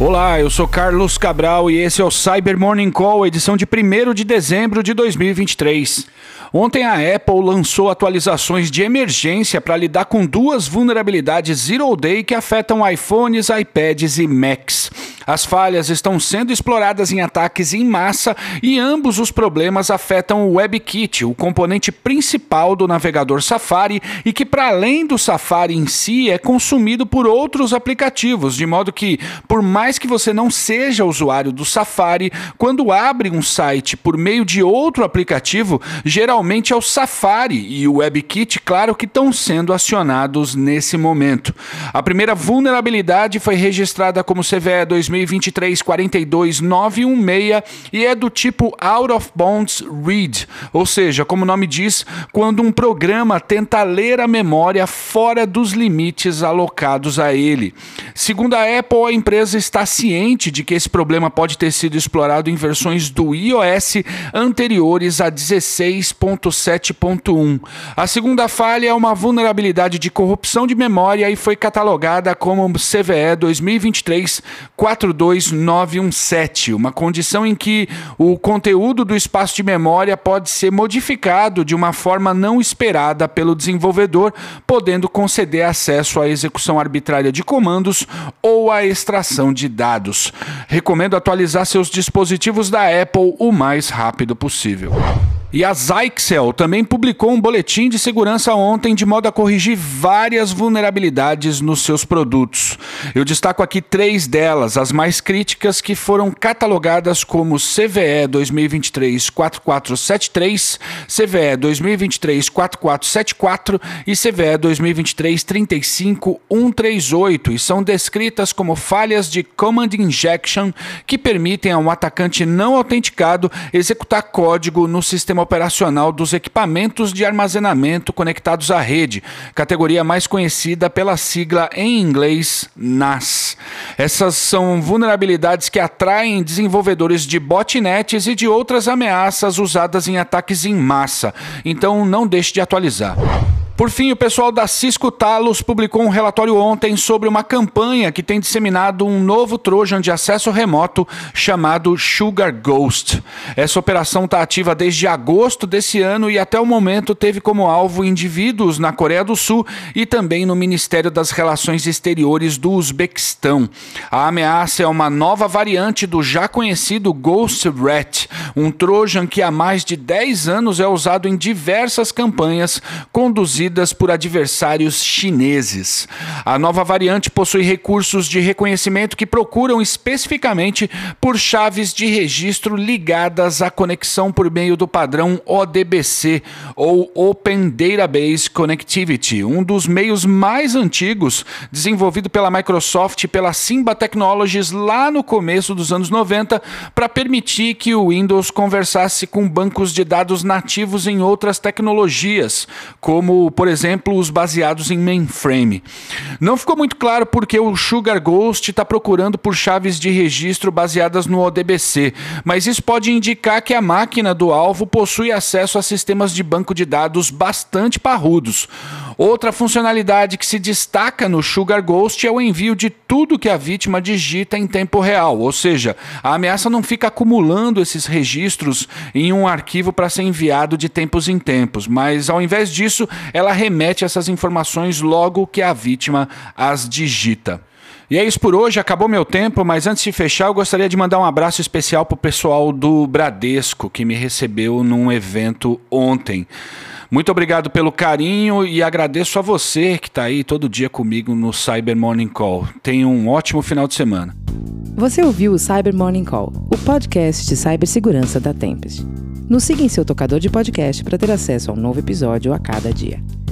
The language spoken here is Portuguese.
Olá, eu sou Carlos Cabral e esse é o Cyber Morning Call, edição de 1 de dezembro de 2023. Ontem a Apple lançou atualizações de emergência para lidar com duas vulnerabilidades Zero Day que afetam iPhones, iPads e Macs. As falhas estão sendo exploradas em ataques em massa e ambos os problemas afetam o WebKit, o componente principal do navegador Safari e que, para além do Safari em si, é consumido por outros aplicativos, de modo que, por mais que você não seja usuário do Safari, quando abre um site por meio de outro aplicativo, geralmente é o Safari e o WebKit, claro, que estão sendo acionados nesse momento. A primeira vulnerabilidade foi registrada como CVE 2000 2023 42916 e é do tipo Out of Bounds Read, ou seja, como o nome diz, quando um programa tenta ler a memória fora dos limites alocados a ele. Segundo a Apple, a empresa está ciente de que esse problema pode ter sido explorado em versões do iOS anteriores a 16.7.1. A segunda falha é uma vulnerabilidade de corrupção de memória e foi catalogada como CVE 2023 42917, uma condição em que o conteúdo do espaço de memória pode ser modificado de uma forma não esperada pelo desenvolvedor, podendo conceder acesso à execução arbitrária de comandos ou à extração de dados. Recomendo atualizar seus dispositivos da Apple o mais rápido possível. E a Zyxel também publicou um boletim de segurança ontem de modo a corrigir várias vulnerabilidades nos seus produtos. Eu destaco aqui três delas, as mais críticas que foram catalogadas como CVE 2023-4473, CVE 2023-4474 e CVE 2023-35138 e são descritas como falhas de command injection que permitem a um atacante não autenticado executar código no sistema operacional dos equipamentos de armazenamento conectados à rede, categoria mais conhecida pela sigla em inglês NAS. Essas são vulnerabilidades que atraem desenvolvedores de botnets e de outras ameaças usadas em ataques em massa, então não deixe de atualizar. Por fim, o pessoal da Cisco Talos publicou um relatório ontem sobre uma campanha que tem disseminado um novo Trojan de acesso remoto chamado Sugar Ghost. Essa operação está ativa desde agosto desse ano e até o momento teve como alvo indivíduos na Coreia do Sul e também no Ministério das Relações Exteriores do Uzbequistão. A ameaça é uma nova variante do já conhecido Ghost Rat, um Trojan que há mais de 10 anos é usado em diversas campanhas conduzidas por adversários chineses. A nova variante possui recursos de reconhecimento que procuram especificamente por chaves de registro ligadas à conexão por meio do padrão ODBC ou Open Database Connectivity, um dos meios mais antigos desenvolvido pela Microsoft e pela Simba Technologies lá no começo dos anos 90 para permitir que o Windows conversasse com bancos de dados nativos em outras tecnologias, como por exemplo, os baseados em mainframe. Não ficou muito claro porque o Sugar Ghost está procurando por chaves de registro baseadas no ODBC, mas isso pode indicar que a máquina do alvo possui acesso a sistemas de banco de dados bastante parrudos. Outra funcionalidade que se destaca no Sugar Ghost é o envio de tudo que a vítima digita em tempo real, ou seja, a ameaça não fica acumulando esses registros em um arquivo para ser enviado de tempos em tempos, mas ao invés disso, ela remete essas informações logo que a vítima as digita. E é isso por hoje, acabou meu tempo, mas antes de fechar, eu gostaria de mandar um abraço especial para o pessoal do Bradesco que me recebeu num evento ontem. Muito obrigado pelo carinho e agradeço a você que está aí todo dia comigo no Cyber Morning Call. Tenha um ótimo final de semana. Você ouviu o Cyber Morning Call, o podcast de cibersegurança da Tempest. Nos siga em seu tocador de podcast para ter acesso a um novo episódio a cada dia.